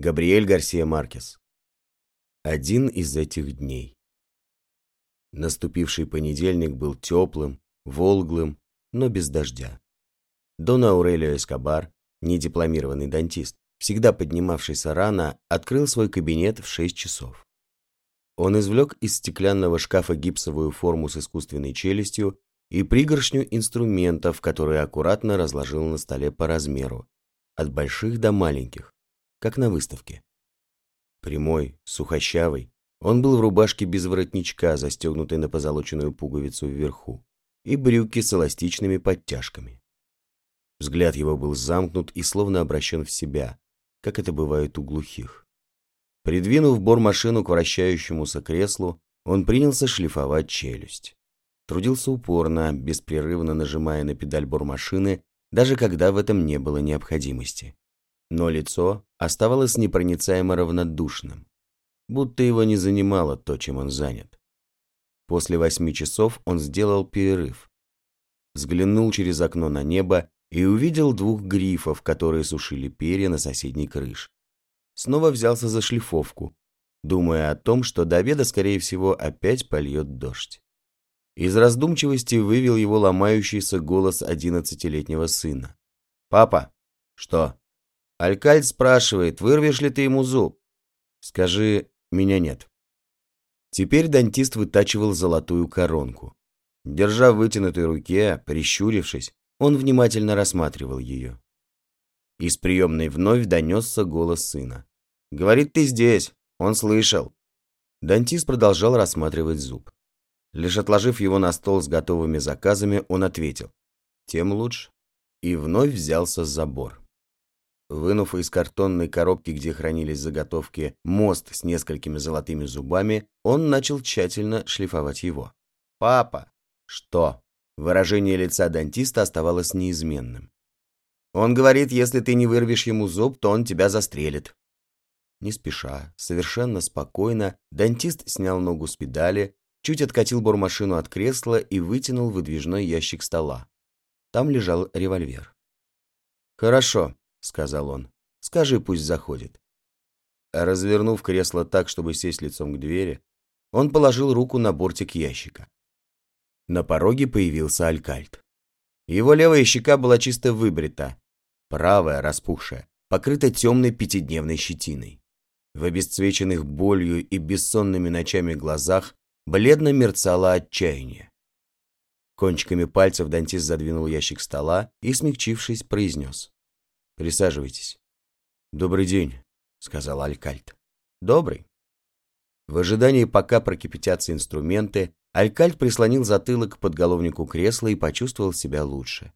Габриэль Гарсия Маркес. Один из этих дней. Наступивший понедельник был теплым, волглым, но без дождя. Дон Аурелио Эскобар, недипломированный дантист, всегда поднимавшийся рано, открыл свой кабинет в 6 часов. Он извлек из стеклянного шкафа гипсовую форму с искусственной челюстью и пригоршню инструментов, которые аккуратно разложил на столе по размеру, от больших до маленьких, как на выставке. Прямой, сухощавый, он был в рубашке без воротничка, застегнутой на позолоченную пуговицу вверху, и брюки с эластичными подтяжками. Взгляд его был замкнут и словно обращен в себя, как это бывает у глухих. Придвинув бормашину к вращающемуся креслу, он принялся шлифовать челюсть. Трудился упорно, беспрерывно нажимая на педаль бормашины, даже когда в этом не было необходимости. Но лицо оставалось непроницаемо равнодушным, будто его не занимало то, чем он занят. После восьми часов он сделал перерыв. Взглянул через окно на небо и увидел двух грифов, которые сушили перья на соседней крыше. Снова взялся за шлифовку, думая о том, что до обеда, скорее всего, опять польет дождь. Из раздумчивости вывел его ломающийся голос одиннадцатилетнего сына. «Папа!» «Что?» «Алькальд спрашивает, вырвешь ли ты ему зуб?» «Скажи, меня нет». Теперь дантист вытачивал золотую коронку. Держа в вытянутой руке, прищурившись, он внимательно рассматривал ее. Из приемной вновь донесся голос сына. «Говорит, ты здесь. Он слышал». Дантист продолжал рассматривать зуб. Лишь отложив его на стол с готовыми заказами, он ответил. «Тем лучше». И вновь взялся за забор. Вынув из картонной коробки, где хранились заготовки, мост с несколькими золотыми зубами, он начал тщательно шлифовать его. «Папа!» «Что?» Выражение лица дантиста оставалось неизменным. «Он говорит, если ты не вырвешь ему зуб, то он тебя застрелит». Не спеша, совершенно спокойно, дантист снял ногу с педали, чуть откатил бормашину от кресла и вытянул выдвижной ящик стола. Там лежал револьвер. «Хорошо», — сказал он. «Скажи, пусть заходит». Развернув кресло так, чтобы сесть лицом к двери, он положил руку на бортик ящика. На пороге появился Алькальт. Его левая щека была чисто выбрита, правая, распухшая, покрыта темной пятидневной щетиной. В обесцвеченных болью и бессонными ночами глазах бледно мерцало отчаяние. Кончиками пальцев дантист задвинул ящик стола и, смягчившись, произнес. Присаживайтесь. Добрый день, сказал Алькальт. Добрый. В ожидании, пока прокипятятся инструменты, Алькальт прислонил затылок к подголовнику кресла и почувствовал себя лучше.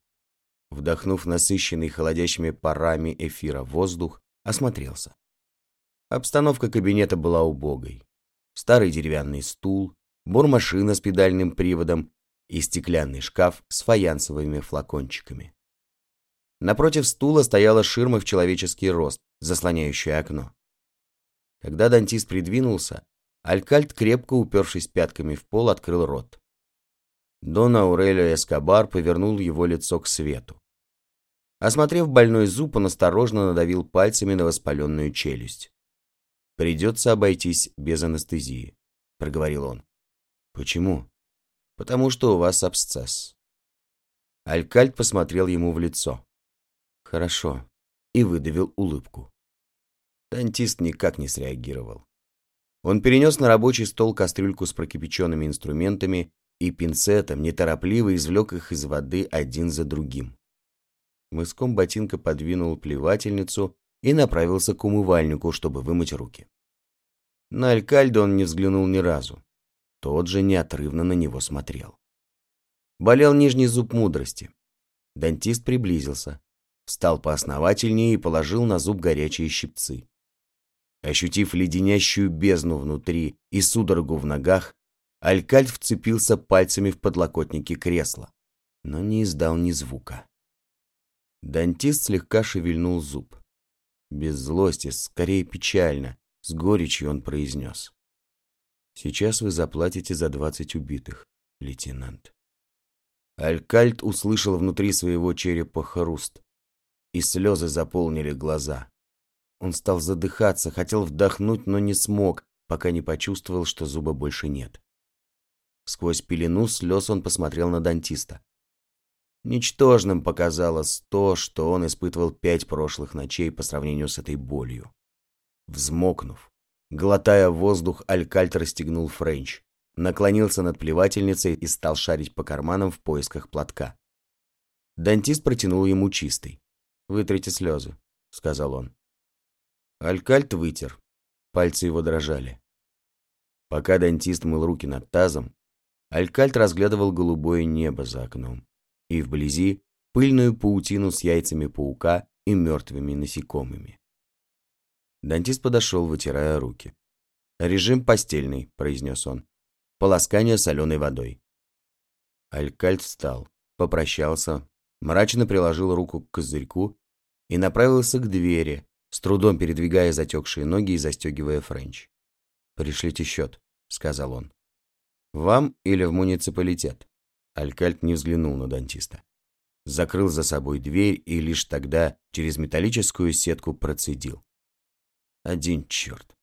Вдохнув насыщенный холодящими парами эфира воздух, осмотрелся. Обстановка кабинета была убогой. Старый деревянный стул, бормашина с педальным приводом и стеклянный шкаф с фаянсовыми флакончиками. Напротив стула стояла ширма в человеческий рост, заслоняющая окно. Когда дантист придвинулся, Алькальт, крепко упершись пятками в пол, открыл рот. Дон Аурелио Эскобар повернул его лицо к свету. Осмотрев больной зуб, он осторожно надавил пальцами на воспаленную челюсть. «Придется обойтись без анестезии», — проговорил он. «Почему?» «Потому что у вас абсцесс». Алькальт посмотрел ему в лицо. «Хорошо», и выдавил улыбку. Дантист никак не среагировал. Он перенес на рабочий стол кастрюльку с прокипяченными инструментами и пинцетом неторопливо извлек их из воды один за другим. Мыском ботинка подвинул плевательницу и направился к умывальнику, чтобы вымыть руки. На Алькальдо он не взглянул ни разу. Тот же неотрывно на него смотрел. Болел нижний зуб мудрости. Дантист приблизился, встал поосновательнее и положил на зуб горячие щипцы. Ощутив леденящую бездну внутри и судорогу в ногах, Алькальт вцепился пальцами в подлокотники кресла, но не издал ни звука. Дантист слегка шевельнул зуб. Без злости, скорее печально, с горечью он произнес. «Сейчас вы заплатите за двадцать убитых, лейтенант». Алькальт услышал внутри своего черепа хруст и слезы заполнили глаза. Он стал задыхаться, хотел вдохнуть, но не смог, пока не почувствовал, что зуба больше нет. Сквозь пелену слез он посмотрел на дантиста. Ничтожным показалось то, что он испытывал пять прошлых ночей по сравнению с этой болью. Взмокнув, глотая воздух, Алькальт расстегнул Френч, наклонился над плевательницей и стал шарить по карманам в поисках платка. Дантист протянул ему чистый. «Вытрите слезы», — сказал он. Алькальт вытер. Пальцы его дрожали. Пока дантист мыл руки над тазом, Алькальт разглядывал голубое небо за окном и вблизи пыльную паутину с яйцами паука и мертвыми насекомыми. Дантист подошел, вытирая руки. «Режим постельный», — произнес он. «Полоскание соленой водой». Алькальт встал, попрощался, мрачно приложил руку к козырьку и направился к двери, с трудом передвигая затекшие ноги и застегивая френч. «Пришлите счет», — сказал он. «Вам или в муниципалитет?» Алькальт не взглянул на дантиста. Закрыл за собой дверь и лишь тогда через металлическую сетку процедил. Один черт.